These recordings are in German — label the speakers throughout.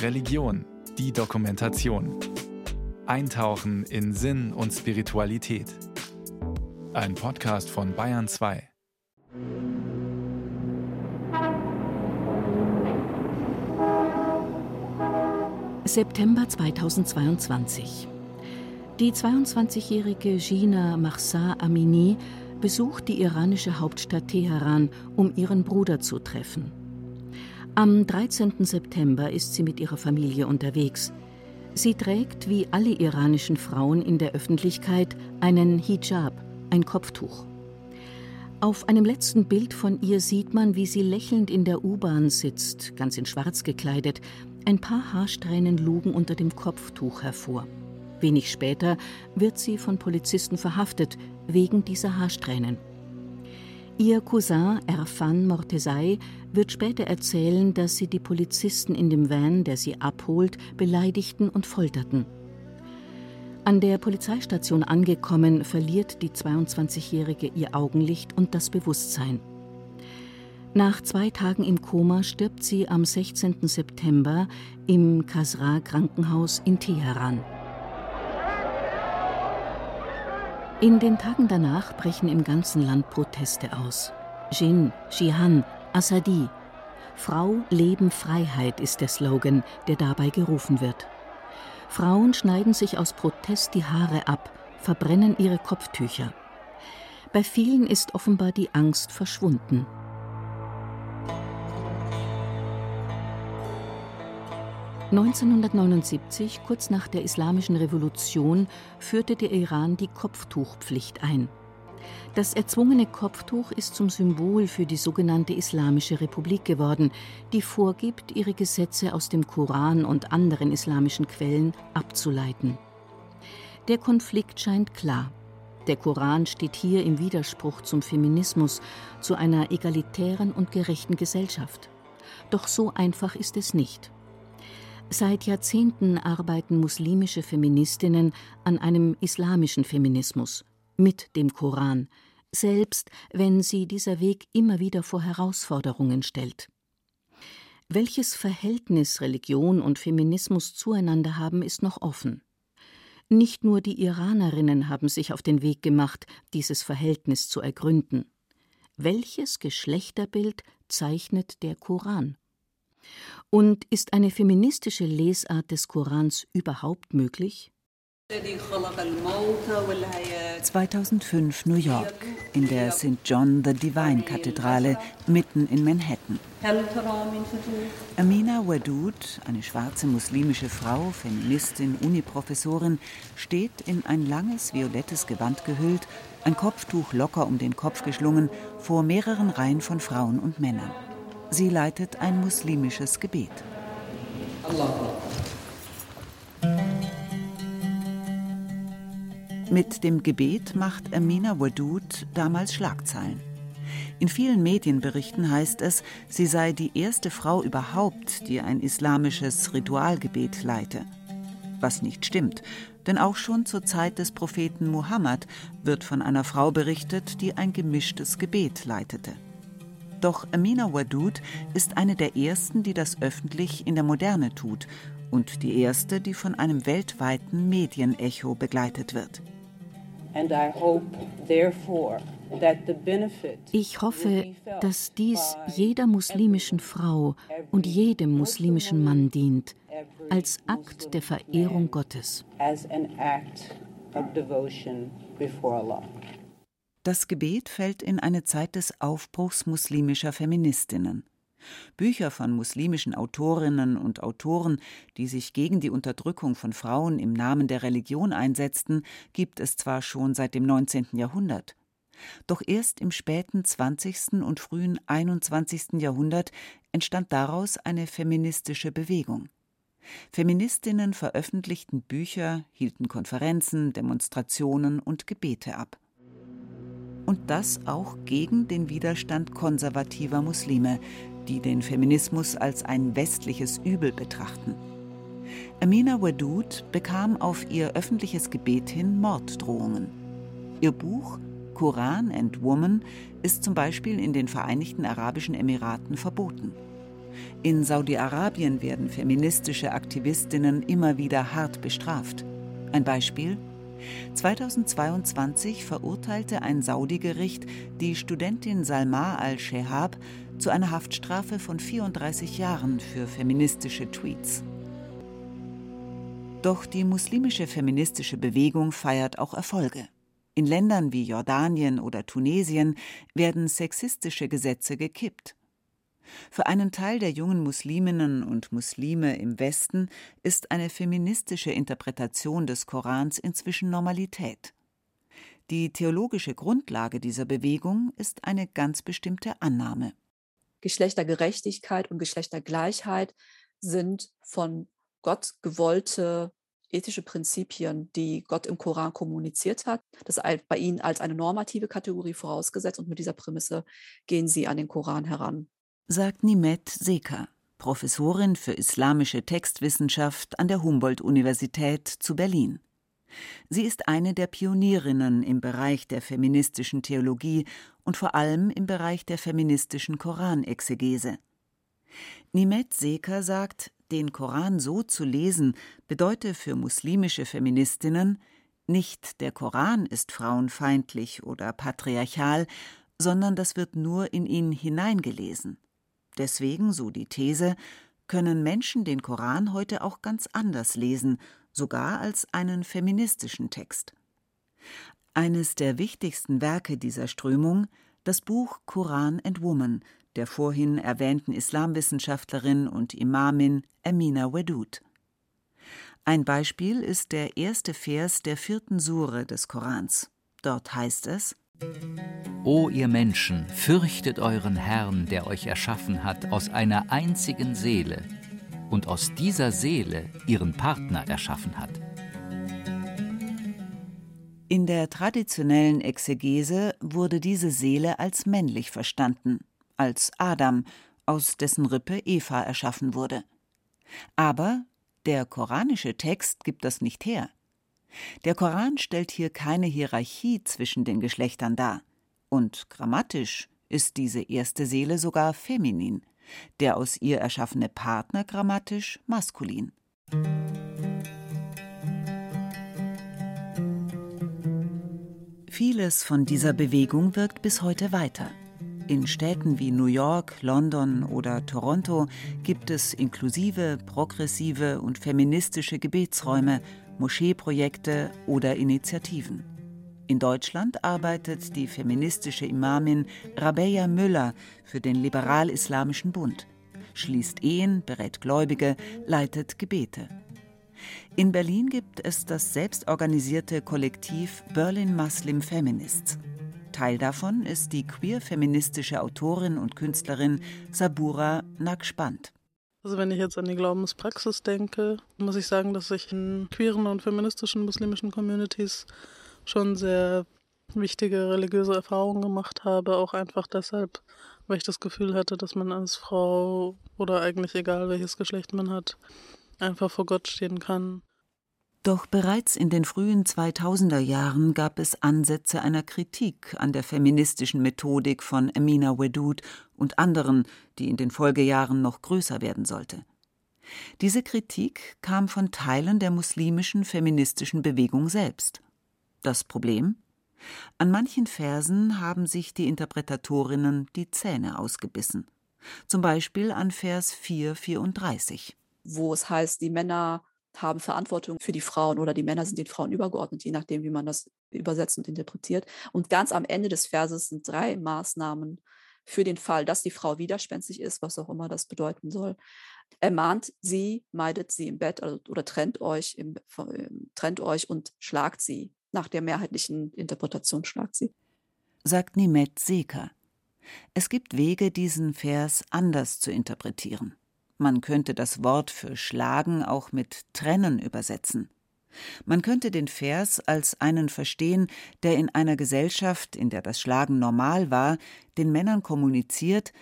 Speaker 1: Religion, die Dokumentation. Eintauchen in Sinn und Spiritualität. Ein Podcast von Bayern 2.
Speaker 2: September 2022. Die 22-jährige Gina Mahsa Amini besucht die iranische Hauptstadt Teheran, um ihren Bruder zu treffen. Am 13. September ist sie mit ihrer Familie unterwegs. Sie trägt wie alle iranischen Frauen in der Öffentlichkeit einen Hijab, ein Kopftuch. Auf einem letzten Bild von ihr sieht man, wie sie lächelnd in der U-Bahn sitzt, ganz in Schwarz gekleidet. Ein paar Haarsträhnen lugen unter dem Kopftuch hervor. Wenig später wird sie von Polizisten verhaftet, wegen dieser Haarsträhnen. Ihr Cousin Erfan Mortesai wird später erzählen, dass sie die Polizisten in dem Van, der sie abholt, beleidigten und folterten. An der Polizeistation angekommen, verliert die 22-Jährige ihr Augenlicht und das Bewusstsein. Nach zwei Tagen im Koma stirbt sie am 16. September im Kasra Krankenhaus in Teheran. In den Tagen danach brechen im ganzen Land Proteste aus. Jin, Shihan, Assadi. Frau, Leben, Freiheit ist der Slogan, der dabei gerufen wird. Frauen schneiden sich aus Protest die Haare ab, verbrennen ihre Kopftücher. Bei vielen ist offenbar die Angst verschwunden. 1979, kurz nach der Islamischen Revolution, führte der Iran die Kopftuchpflicht ein. Das erzwungene Kopftuch ist zum Symbol für die sogenannte Islamische Republik geworden, die vorgibt, ihre Gesetze aus dem Koran und anderen islamischen Quellen abzuleiten. Der Konflikt scheint klar. Der Koran steht hier im Widerspruch zum Feminismus, zu einer egalitären und gerechten Gesellschaft. Doch so einfach ist es nicht. Seit Jahrzehnten arbeiten muslimische Feministinnen an einem islamischen Feminismus mit dem Koran, selbst wenn sie dieser Weg immer wieder vor Herausforderungen stellt. Welches Verhältnis Religion und Feminismus zueinander haben, ist noch offen. Nicht nur die Iranerinnen haben sich auf den Weg gemacht, dieses Verhältnis zu ergründen. Welches Geschlechterbild zeichnet der Koran? Und ist eine feministische Lesart des Korans überhaupt möglich?
Speaker 3: 2005 New York in der St. John the Divine Kathedrale mitten in Manhattan. Amina Wadud, eine schwarze muslimische Frau, Feministin, Uniprofessorin, steht in ein langes violettes Gewand gehüllt, ein Kopftuch locker um den Kopf geschlungen, vor mehreren Reihen von Frauen und Männern. Sie leitet ein muslimisches Gebet. Mit dem Gebet macht Amina Wadud damals Schlagzeilen. In vielen Medienberichten heißt es, sie sei die erste Frau überhaupt, die ein islamisches Ritualgebet leite. Was nicht stimmt, denn auch schon zur Zeit des Propheten Muhammad wird von einer Frau berichtet, die ein gemischtes Gebet leitete. Doch Amina Wadud ist eine der ersten, die das öffentlich in der Moderne tut und die erste, die von einem weltweiten Medienecho begleitet wird.
Speaker 2: Ich hoffe, dass dies jeder muslimischen Frau und jedem muslimischen Mann dient, als Akt der Verehrung Gottes.
Speaker 3: Das Gebet fällt in eine Zeit des Aufbruchs muslimischer Feministinnen. Bücher von muslimischen Autorinnen und Autoren, die sich gegen die Unterdrückung von Frauen im Namen der Religion einsetzten, gibt es zwar schon seit dem 19. Jahrhundert. Doch erst im späten 20. und frühen 21. Jahrhundert entstand daraus eine feministische Bewegung. Feministinnen veröffentlichten Bücher, hielten Konferenzen, Demonstrationen und Gebete ab und das auch gegen den Widerstand konservativer Muslime, die den Feminismus als ein westliches Übel betrachten. Amina Wadud bekam auf ihr öffentliches Gebet hin Morddrohungen. Ihr Buch Koran and Woman ist zum Beispiel in den Vereinigten Arabischen Emiraten verboten. In Saudi-Arabien werden feministische Aktivistinnen immer wieder hart bestraft. Ein Beispiel? 2022 verurteilte ein Saudi-Gericht die Studentin Salma al-Shehab zu einer Haftstrafe von 34 Jahren für feministische Tweets. Doch die muslimische feministische Bewegung feiert auch Erfolge. In Ländern wie Jordanien oder Tunesien werden sexistische Gesetze gekippt. Für einen Teil der jungen Musliminnen und Muslime im Westen ist eine feministische Interpretation des Korans inzwischen Normalität. Die theologische Grundlage dieser Bewegung ist eine ganz bestimmte Annahme.
Speaker 4: Geschlechtergerechtigkeit und Geschlechtergleichheit sind von Gott gewollte ethische Prinzipien, die Gott im Koran kommuniziert hat. Das ist bei ihnen als eine normative Kategorie vorausgesetzt und mit dieser Prämisse gehen sie an den Koran heran.
Speaker 3: Sagt Nimet Seka, Professorin für islamische Textwissenschaft an der Humboldt-Universität zu Berlin. Sie ist eine der Pionierinnen im Bereich der feministischen Theologie und vor allem im Bereich der feministischen Koranexegese. Nimet Seker sagt, den Koran so zu lesen, bedeute für muslimische Feministinnen nicht der Koran ist frauenfeindlich oder patriarchal, sondern das wird nur in ihn hineingelesen. Deswegen, so die These, können Menschen den Koran heute auch ganz anders lesen, sogar als einen feministischen Text. Eines der wichtigsten Werke dieser Strömung, das Buch Koran and Woman der vorhin erwähnten Islamwissenschaftlerin und Imamin Amina Wedud. Ein Beispiel ist der erste Vers der vierten Sure des Korans. Dort heißt es:
Speaker 5: O ihr Menschen, fürchtet euren Herrn, der euch erschaffen hat aus einer einzigen Seele und aus dieser Seele ihren Partner erschaffen hat.
Speaker 3: In der traditionellen Exegese wurde diese Seele als männlich verstanden als Adam, aus dessen Rippe Eva erschaffen wurde. Aber der koranische Text gibt das nicht her. Der Koran stellt hier keine Hierarchie zwischen den Geschlechtern dar. Und grammatisch ist diese erste Seele sogar feminin, der aus ihr erschaffene Partner grammatisch maskulin. Vieles von dieser Bewegung wirkt bis heute weiter. In Städten wie New York, London oder Toronto gibt es inklusive, progressive und feministische Gebetsräume, Moscheeprojekte oder Initiativen. In Deutschland arbeitet die feministische Imamin Rabeya Müller für den Liberal-Islamischen Bund, schließt Ehen, berät Gläubige, leitet Gebete. In Berlin gibt es das selbstorganisierte Kollektiv Berlin Muslim Feminists. Teil davon ist die queer-feministische Autorin und Künstlerin Sabura Naqshband.
Speaker 6: Also wenn ich jetzt an die Glaubenspraxis denke, muss ich sagen, dass ich in queeren und feministischen muslimischen Communities schon sehr wichtige religiöse Erfahrungen gemacht habe, auch einfach deshalb, weil ich das Gefühl hatte, dass man als Frau oder eigentlich egal welches Geschlecht man hat, einfach vor Gott stehen kann
Speaker 3: doch bereits in den frühen 2000er Jahren gab es Ansätze einer Kritik an der feministischen Methodik von Amina Wedud und anderen, die in den Folgejahren noch größer werden sollte. Diese Kritik kam von Teilen der muslimischen feministischen Bewegung selbst. Das Problem? An manchen Versen haben sich die Interpretatorinnen die Zähne ausgebissen. Zum Beispiel an Vers 434.
Speaker 4: Wo es heißt, die Männer haben Verantwortung für die Frauen oder die Männer sind den Frauen übergeordnet, je nachdem, wie man das übersetzt und interpretiert. Und ganz am Ende des Verses sind drei Maßnahmen für den Fall, dass die Frau widerspenstig ist, was auch immer das bedeuten soll. Ermahnt sie, meidet sie im Bett also, oder trennt euch, im, trennt euch und schlagt sie. Nach der mehrheitlichen Interpretation schlagt sie.
Speaker 3: Sagt Nimet Seker. Es gibt Wege, diesen Vers anders zu interpretieren. Man könnte das Wort für schlagen auch mit trennen übersetzen. Man könnte den Vers als einen verstehen, der in einer Gesellschaft, in der das Schlagen normal war, den Männern kommuniziert,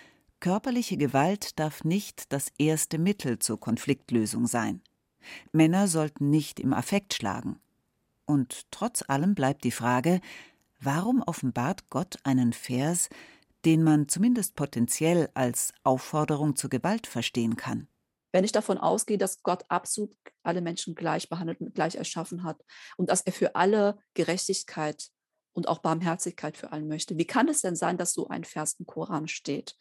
Speaker 3: körperliche Gewalt darf nicht das erste Mittel zur Konfliktlösung sein. Männer sollten nicht im Affekt schlagen. Und trotz allem bleibt die Frage, warum offenbart Gott einen Vers, den man zumindest potenziell als Aufforderung zur Gewalt verstehen kann.
Speaker 4: Wenn ich davon ausgehe, dass Gott absolut alle Menschen gleich behandelt und gleich erschaffen hat und dass er für alle Gerechtigkeit und auch Barmherzigkeit für allen möchte, wie kann es denn sein, dass so ein Vers im Koran steht?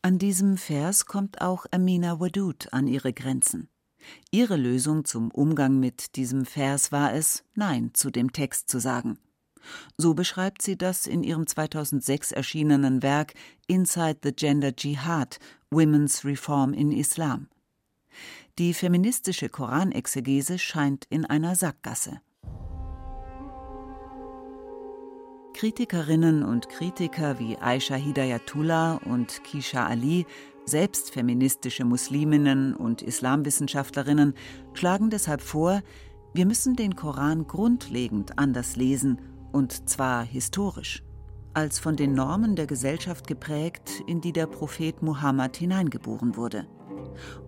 Speaker 3: An diesem Vers kommt auch Amina Wadud an ihre Grenzen. Ihre Lösung zum Umgang mit diesem Vers war es, Nein zu dem Text zu sagen. So beschreibt sie das in ihrem 2006 erschienenen Werk Inside the Gender Jihad Women's Reform in Islam. Die feministische Koranexegese scheint in einer Sackgasse. Kritikerinnen und Kritiker wie Aisha Hidayatullah und Kisha Ali, selbst feministische Musliminnen und Islamwissenschaftlerinnen, schlagen deshalb vor, wir müssen den Koran grundlegend anders lesen und zwar historisch, als von den Normen der Gesellschaft geprägt, in die der Prophet Muhammad hineingeboren wurde.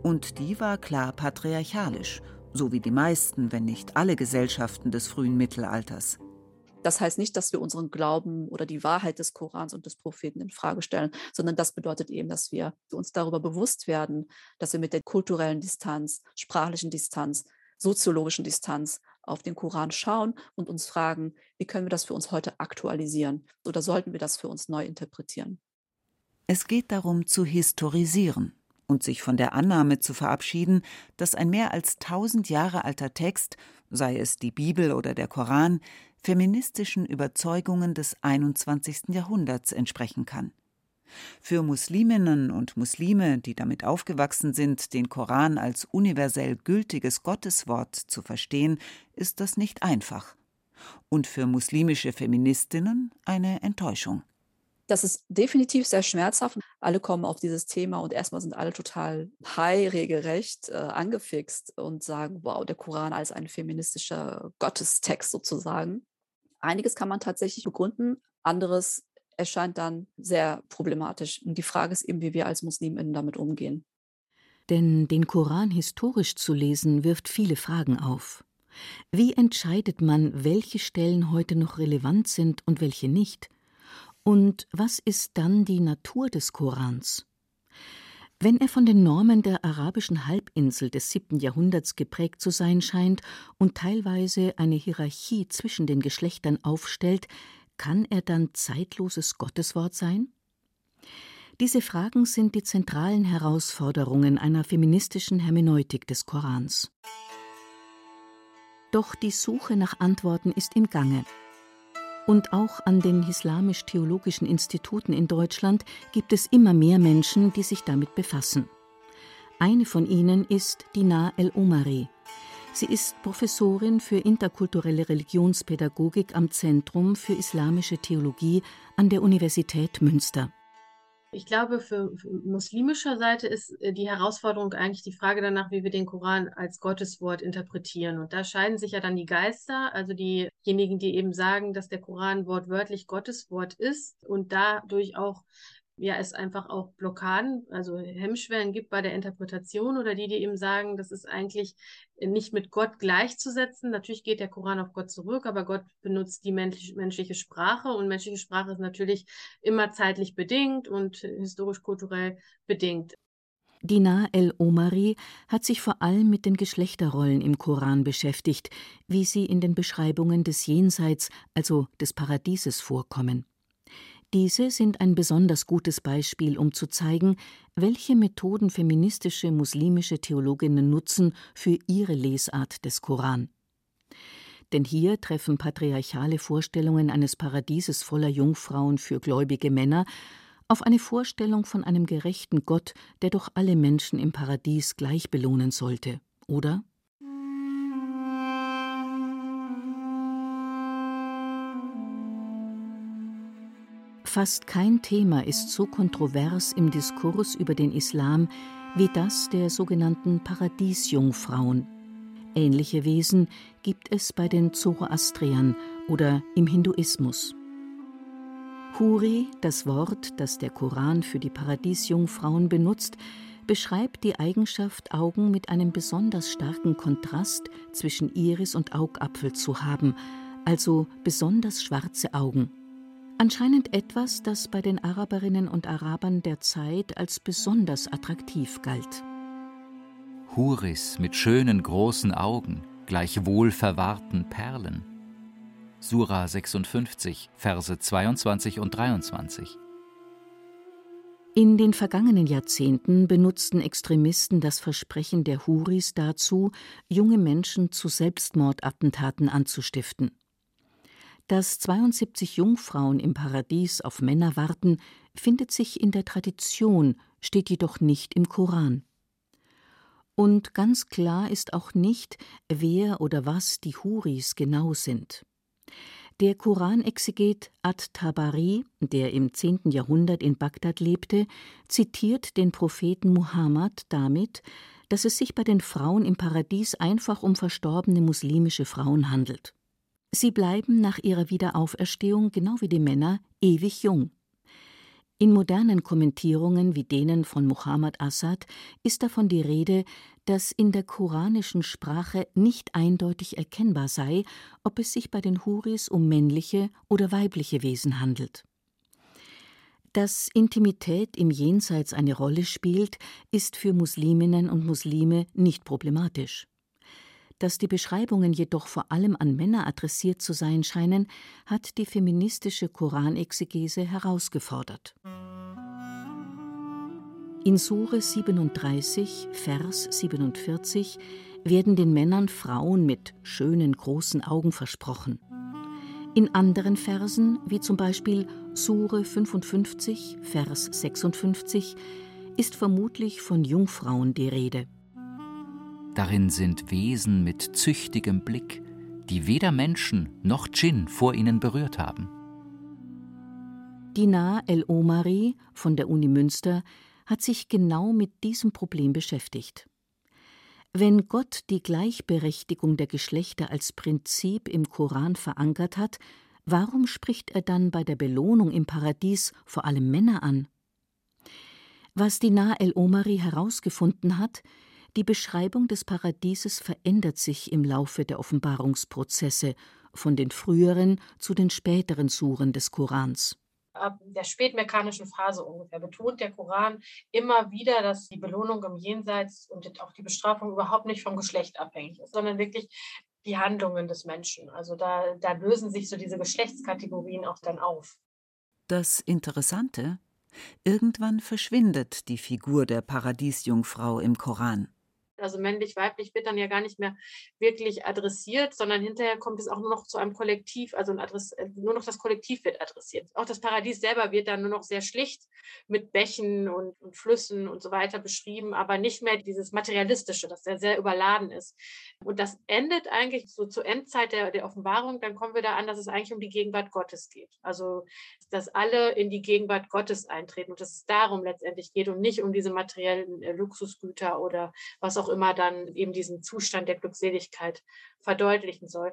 Speaker 3: Und die war klar patriarchalisch, so wie die meisten, wenn nicht alle Gesellschaften des frühen Mittelalters.
Speaker 4: Das heißt nicht, dass wir unseren Glauben oder die Wahrheit des Korans und des Propheten in Frage stellen, sondern das bedeutet eben, dass wir uns darüber bewusst werden, dass wir mit der kulturellen Distanz, sprachlichen Distanz, soziologischen Distanz auf den Koran schauen und uns fragen, wie können wir das für uns heute aktualisieren oder sollten wir das für uns neu interpretieren.
Speaker 3: Es geht darum zu historisieren und sich von der Annahme zu verabschieden, dass ein mehr als tausend Jahre alter Text, sei es die Bibel oder der Koran, feministischen Überzeugungen des 21. Jahrhunderts entsprechen kann. Für Musliminnen und Muslime, die damit aufgewachsen sind, den Koran als universell gültiges Gotteswort zu verstehen, ist das nicht einfach. Und für muslimische Feministinnen eine Enttäuschung.
Speaker 4: Das ist definitiv sehr schmerzhaft. Alle kommen auf dieses Thema und erstmal sind alle total high, regelrecht äh, angefixt und sagen, wow, der Koran als ein feministischer Gottestext sozusagen. Einiges kann man tatsächlich begründen, anderes erscheint dann sehr problematisch. Und die Frage ist eben, wie wir als Musliminnen damit umgehen.
Speaker 2: Denn den Koran historisch zu lesen, wirft viele Fragen auf. Wie entscheidet man, welche Stellen heute noch relevant sind und welche nicht? Und was ist dann die Natur des Korans? Wenn er von den Normen der arabischen Halbinsel des siebten Jahrhunderts geprägt zu sein scheint und teilweise eine Hierarchie zwischen den Geschlechtern aufstellt, kann er dann zeitloses Gotteswort sein? Diese Fragen sind die zentralen Herausforderungen einer feministischen Hermeneutik des Korans. Doch die Suche nach Antworten ist im Gange. Und auch an den islamisch-theologischen Instituten in Deutschland gibt es immer mehr Menschen, die sich damit befassen. Eine von ihnen ist Dina El-Omari, Sie ist Professorin für interkulturelle Religionspädagogik am Zentrum für islamische Theologie an der Universität Münster.
Speaker 7: Ich glaube, für, für muslimischer Seite ist äh, die Herausforderung eigentlich die Frage danach, wie wir den Koran als Gotteswort interpretieren. Und da scheiden sich ja dann die Geister, also diejenigen, die eben sagen, dass der Koran wortwörtlich Gotteswort ist und dadurch auch ja, es einfach auch Blockaden, also Hemmschwellen gibt bei der Interpretation oder die, die eben sagen, das ist eigentlich nicht mit Gott gleichzusetzen. Natürlich geht der Koran auf Gott zurück, aber Gott benutzt die menschliche Sprache und menschliche Sprache ist natürlich immer zeitlich bedingt und historisch-kulturell bedingt.
Speaker 2: Dina el-Omari hat sich vor allem mit den Geschlechterrollen im Koran beschäftigt, wie sie in den Beschreibungen des Jenseits, also des Paradieses, vorkommen. Diese sind ein besonders gutes Beispiel, um zu zeigen, welche Methoden feministische muslimische Theologinnen nutzen für ihre Lesart des Koran. Denn hier treffen patriarchale Vorstellungen eines Paradieses voller Jungfrauen für gläubige Männer auf eine Vorstellung von einem gerechten Gott, der doch alle Menschen im Paradies gleich belohnen sollte, oder? Fast kein Thema ist so kontrovers im Diskurs über den Islam wie das der sogenannten Paradiesjungfrauen. Ähnliche Wesen gibt es bei den Zoroastriern oder im Hinduismus. Huri, das Wort, das der Koran für die Paradiesjungfrauen benutzt, beschreibt die Eigenschaft, Augen mit einem besonders starken Kontrast zwischen Iris und Augapfel zu haben, also besonders schwarze Augen. Anscheinend etwas, das bei den Araberinnen und Arabern der Zeit als besonders attraktiv galt.
Speaker 5: Huris mit schönen großen Augen, gleich wohlverwahrten Perlen. Sura 56, Verse 22 und 23.
Speaker 2: In den vergangenen Jahrzehnten benutzten Extremisten das Versprechen der Huris dazu, junge Menschen zu Selbstmordattentaten anzustiften. Dass 72 Jungfrauen im Paradies auf Männer warten, findet sich in der Tradition, steht jedoch nicht im Koran. Und ganz klar ist auch nicht, wer oder was die Huris genau sind. Der Koranexeget at-Tabari, der im 10. Jahrhundert in Bagdad lebte, zitiert den Propheten Muhammad damit, dass es sich bei den Frauen im Paradies einfach um verstorbene muslimische Frauen handelt. Sie bleiben nach ihrer Wiederauferstehung, genau wie die Männer, ewig jung. In modernen Kommentierungen wie denen von Muhammad Assad ist davon die Rede, dass in der koranischen Sprache nicht eindeutig erkennbar sei, ob es sich bei den Huris um männliche oder weibliche Wesen handelt. Dass Intimität im Jenseits eine Rolle spielt, ist für Musliminnen und Muslime nicht problematisch. Dass die Beschreibungen jedoch vor allem an Männer adressiert zu sein scheinen, hat die feministische Koranexegese herausgefordert. In Sure 37, Vers 47 werden den Männern Frauen mit schönen großen Augen versprochen. In anderen Versen, wie zum Beispiel Sure 55, Vers 56, ist vermutlich von Jungfrauen die Rede.
Speaker 5: Darin sind Wesen mit züchtigem Blick, die weder Menschen noch Djinn vor ihnen berührt haben.
Speaker 2: Dinar El-Omari von der Uni Münster hat sich genau mit diesem Problem beschäftigt. Wenn Gott die Gleichberechtigung der Geschlechter als Prinzip im Koran verankert hat, warum spricht er dann bei der Belohnung im Paradies vor allem Männer an? Was Dinar el-Omari herausgefunden hat, die Beschreibung des Paradieses verändert sich im Laufe der Offenbarungsprozesse von den früheren zu den späteren Suren des Korans.
Speaker 7: Ab der spätmechanischen Phase ungefähr betont der Koran immer wieder, dass die Belohnung im Jenseits und auch die Bestrafung überhaupt nicht vom Geschlecht abhängig ist, sondern wirklich die Handlungen des Menschen. Also da, da lösen sich so diese Geschlechtskategorien auch dann auf.
Speaker 3: Das Interessante, irgendwann verschwindet die Figur der Paradiesjungfrau im Koran
Speaker 7: also männlich, weiblich, wird dann ja gar nicht mehr wirklich adressiert, sondern hinterher kommt es auch nur noch zu einem Kollektiv, also ein Adress, äh, nur noch das Kollektiv wird adressiert. Auch das Paradies selber wird dann nur noch sehr schlicht mit Bächen und, und Flüssen und so weiter beschrieben, aber nicht mehr dieses Materialistische, das sehr, sehr überladen ist. Und das endet eigentlich so zur Endzeit der, der Offenbarung, dann kommen wir da an, dass es eigentlich um die Gegenwart Gottes geht. Also, dass alle in die Gegenwart Gottes eintreten und dass es darum letztendlich geht und nicht um diese materiellen äh, Luxusgüter oder was auch immer dann eben diesen Zustand der Glückseligkeit verdeutlichen soll.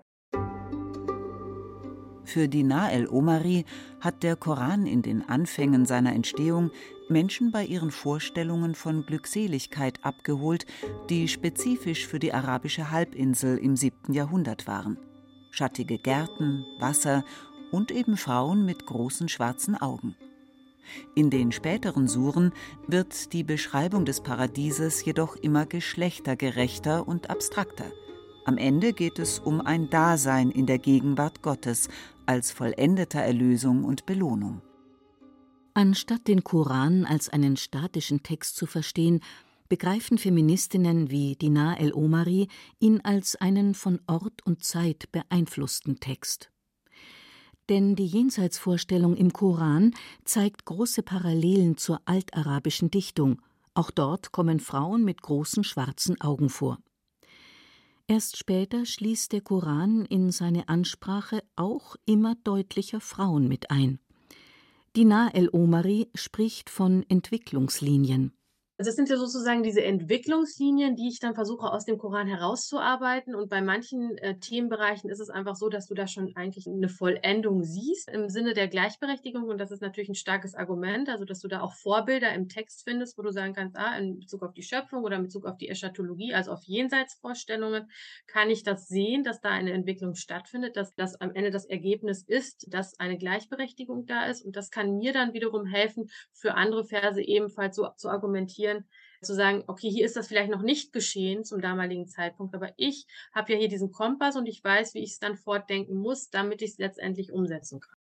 Speaker 3: Für Dinar el-Omari hat der Koran in den Anfängen seiner Entstehung Menschen bei ihren Vorstellungen von Glückseligkeit abgeholt, die spezifisch für die arabische Halbinsel im 7. Jahrhundert waren. Schattige Gärten, Wasser und eben Frauen mit großen schwarzen Augen. In den späteren Suren wird die Beschreibung des Paradieses jedoch immer geschlechtergerechter und abstrakter. Am Ende geht es um ein Dasein in der Gegenwart Gottes als vollendeter Erlösung und Belohnung.
Speaker 2: Anstatt den Koran als einen statischen Text zu verstehen, begreifen Feministinnen wie Dinar el-Omari ihn als einen von Ort und Zeit beeinflussten Text. Denn die Jenseitsvorstellung im Koran zeigt große Parallelen zur altarabischen Dichtung. Auch dort kommen Frauen mit großen schwarzen Augen vor. Erst später schließt der Koran in seine Ansprache auch immer deutlicher Frauen mit ein. Dinar el-Omari spricht von Entwicklungslinien.
Speaker 7: Also es sind ja sozusagen diese Entwicklungslinien, die ich dann versuche aus dem Koran herauszuarbeiten. Und bei manchen äh, Themenbereichen ist es einfach so, dass du da schon eigentlich eine Vollendung siehst im Sinne der Gleichberechtigung. Und das ist natürlich ein starkes Argument, also dass du da auch Vorbilder im Text findest, wo du sagen kannst, ah, in Bezug auf die Schöpfung oder in Bezug auf die Eschatologie, also auf Jenseitsvorstellungen, kann ich das sehen, dass da eine Entwicklung stattfindet, dass das am Ende das Ergebnis ist, dass eine Gleichberechtigung da ist. Und das kann mir dann wiederum helfen, für andere Verse ebenfalls so zu argumentieren, reflektieren, zu sagen, okay, hier ist das vielleicht noch nicht geschehen zum damaligen Zeitpunkt, aber ich habe ja hier diesen Kompass und ich weiß, wie ich es dann fortdenken muss, damit ich es letztendlich umsetzen kann.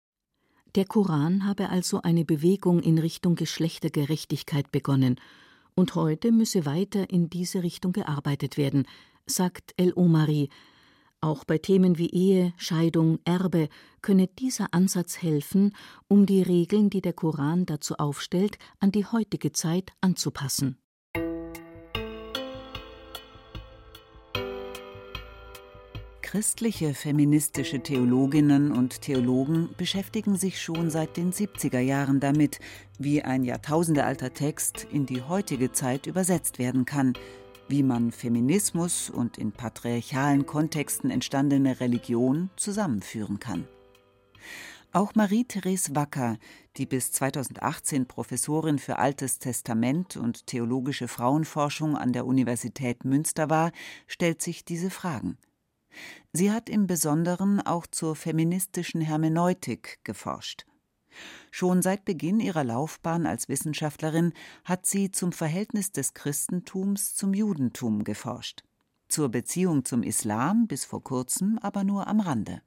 Speaker 2: Der Koran habe also eine Bewegung in Richtung Geschlechtergerechtigkeit begonnen, und heute müsse weiter in diese Richtung gearbeitet werden, sagt El Omari. Auch bei Themen wie Ehe, Scheidung, Erbe könne dieser Ansatz helfen, um die Regeln, die der Koran dazu aufstellt, an die heutige Zeit anzupassen.
Speaker 3: Christliche feministische Theologinnen und Theologen beschäftigen sich schon seit den 70er Jahren damit, wie ein jahrtausendealter Text in die heutige Zeit übersetzt werden kann, wie man Feminismus und in patriarchalen Kontexten entstandene Religion zusammenführen kann. Auch Marie-Therese Wacker, die bis 2018 Professorin für Altes Testament und theologische Frauenforschung an der Universität Münster war, stellt sich diese Fragen. Sie hat im Besonderen auch zur feministischen Hermeneutik geforscht. Schon seit Beginn ihrer Laufbahn als Wissenschaftlerin hat sie zum Verhältnis des Christentums zum Judentum geforscht. Zur Beziehung zum Islam bis vor kurzem aber nur am Rande.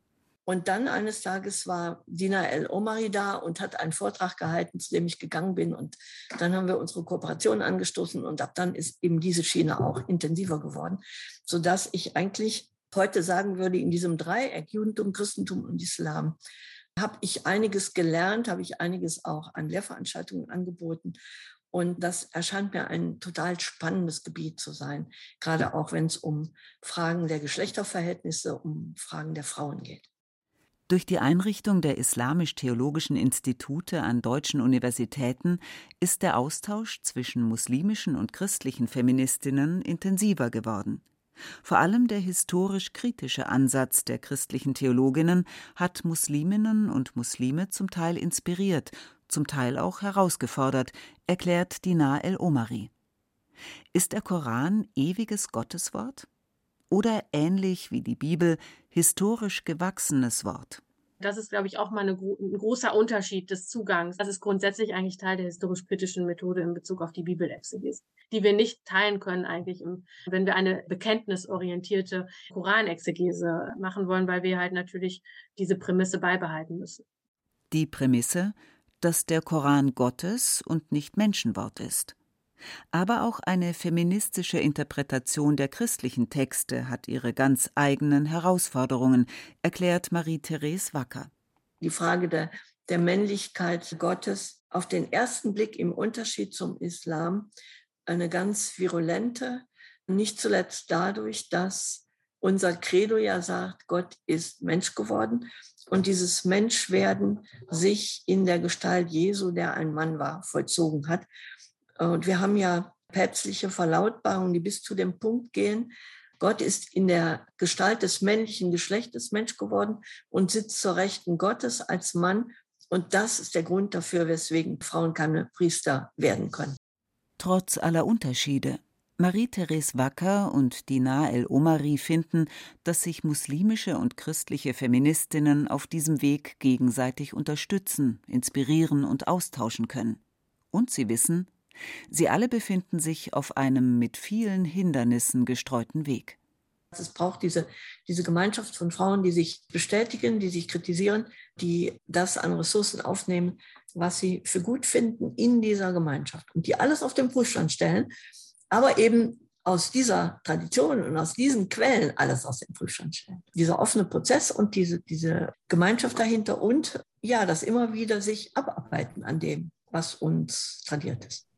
Speaker 8: Und dann eines Tages war Dina El Omari da und hat einen Vortrag gehalten, zu dem ich gegangen bin. Und dann haben wir unsere Kooperation angestoßen und ab dann ist eben diese Schiene auch intensiver geworden, sodass ich eigentlich heute sagen würde, in diesem Dreieck Judentum, Christentum und Islam habe ich einiges gelernt, habe ich einiges auch an Lehrveranstaltungen angeboten. Und das erscheint mir ein total spannendes Gebiet zu sein, gerade auch wenn es um Fragen der Geschlechterverhältnisse, um Fragen der Frauen geht.
Speaker 3: Durch die Einrichtung der islamisch-theologischen Institute an deutschen Universitäten ist der Austausch zwischen muslimischen und christlichen Feministinnen intensiver geworden. Vor allem der historisch-kritische Ansatz der christlichen Theologinnen hat Musliminnen und Muslime zum Teil inspiriert, zum Teil auch herausgefordert, erklärt Dinar el-Omari. Ist der Koran ewiges Gotteswort? Oder ähnlich wie die Bibel historisch gewachsenes Wort?
Speaker 7: Das ist, glaube ich, auch mal eine, ein großer Unterschied des Zugangs. Das ist grundsätzlich eigentlich Teil der historisch-kritischen Methode in Bezug auf die Bibelexegese, die wir nicht teilen können eigentlich, wenn wir eine bekenntnisorientierte Koranexegese machen wollen, weil wir halt natürlich diese Prämisse beibehalten müssen.
Speaker 3: Die Prämisse, dass der Koran Gottes und nicht Menschenwort ist. Aber auch eine feministische Interpretation der christlichen Texte hat ihre ganz eigenen Herausforderungen, erklärt Marie-Therese Wacker.
Speaker 8: Die Frage der, der Männlichkeit Gottes auf den ersten Blick im Unterschied zum Islam eine ganz virulente, nicht zuletzt dadurch, dass unser Credo ja sagt, Gott ist Mensch geworden und dieses Menschwerden sich in der Gestalt Jesu, der ein Mann war, vollzogen hat. Und wir haben ja päpstliche Verlautbarungen, die bis zu dem Punkt gehen, Gott ist in der Gestalt des männlichen Geschlechtes Mensch geworden und sitzt zur Rechten Gottes als Mann. Und das ist der Grund dafür, weswegen Frauen keine Priester werden können.
Speaker 3: Trotz aller Unterschiede. Marie-Therese Wacker und Dina El-Omari finden, dass sich muslimische und christliche Feministinnen auf diesem Weg gegenseitig unterstützen, inspirieren und austauschen können. Und sie wissen, Sie alle befinden sich auf einem mit vielen Hindernissen gestreuten Weg.
Speaker 8: Es braucht diese, diese Gemeinschaft von Frauen, die sich bestätigen, die sich kritisieren, die das an Ressourcen aufnehmen, was sie für gut finden in dieser Gemeinschaft und die alles auf den Prüfstand stellen, aber eben aus dieser Tradition und aus diesen Quellen alles aus dem Prüfstand stellen. Dieser offene Prozess und diese, diese Gemeinschaft dahinter und ja, das immer wieder sich abarbeiten an dem, was uns tradiert ist.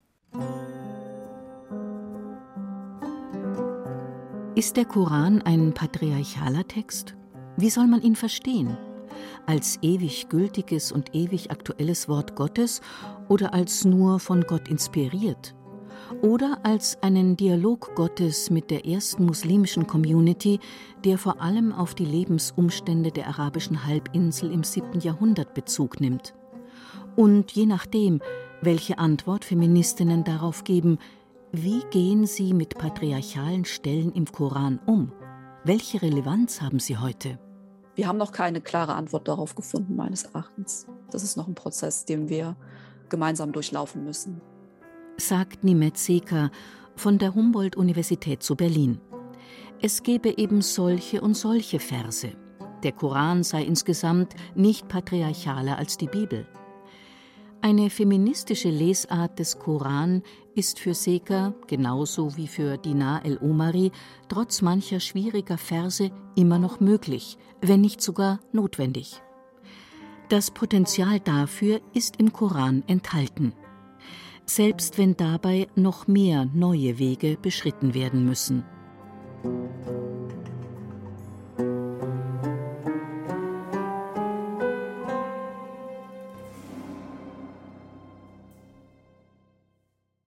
Speaker 2: Ist der Koran ein patriarchaler Text? Wie soll man ihn verstehen? Als ewig gültiges und ewig aktuelles Wort Gottes oder als nur von Gott inspiriert? oder als einen Dialog Gottes mit der ersten muslimischen Community, der vor allem auf die Lebensumstände der arabischen Halbinsel im 7. Jahrhundert Bezug nimmt. Und je nachdem, welche Antwort Feministinnen darauf geben, wie gehen sie mit patriarchalen Stellen im Koran um? Welche Relevanz haben sie heute?
Speaker 4: Wir haben noch keine klare Antwort darauf gefunden, meines Erachtens. Das ist noch ein Prozess, den wir gemeinsam durchlaufen müssen.
Speaker 2: Sagt Nimet Seker von der Humboldt-Universität zu Berlin. Es gebe eben solche und solche Verse. Der Koran sei insgesamt nicht patriarchaler als die Bibel. Eine feministische Lesart des Koran ist für Seker, genauso wie für Dinar el-Omari, trotz mancher schwieriger Verse immer noch möglich, wenn nicht sogar notwendig. Das Potenzial dafür ist im Koran enthalten. Selbst wenn dabei noch mehr neue Wege beschritten werden müssen.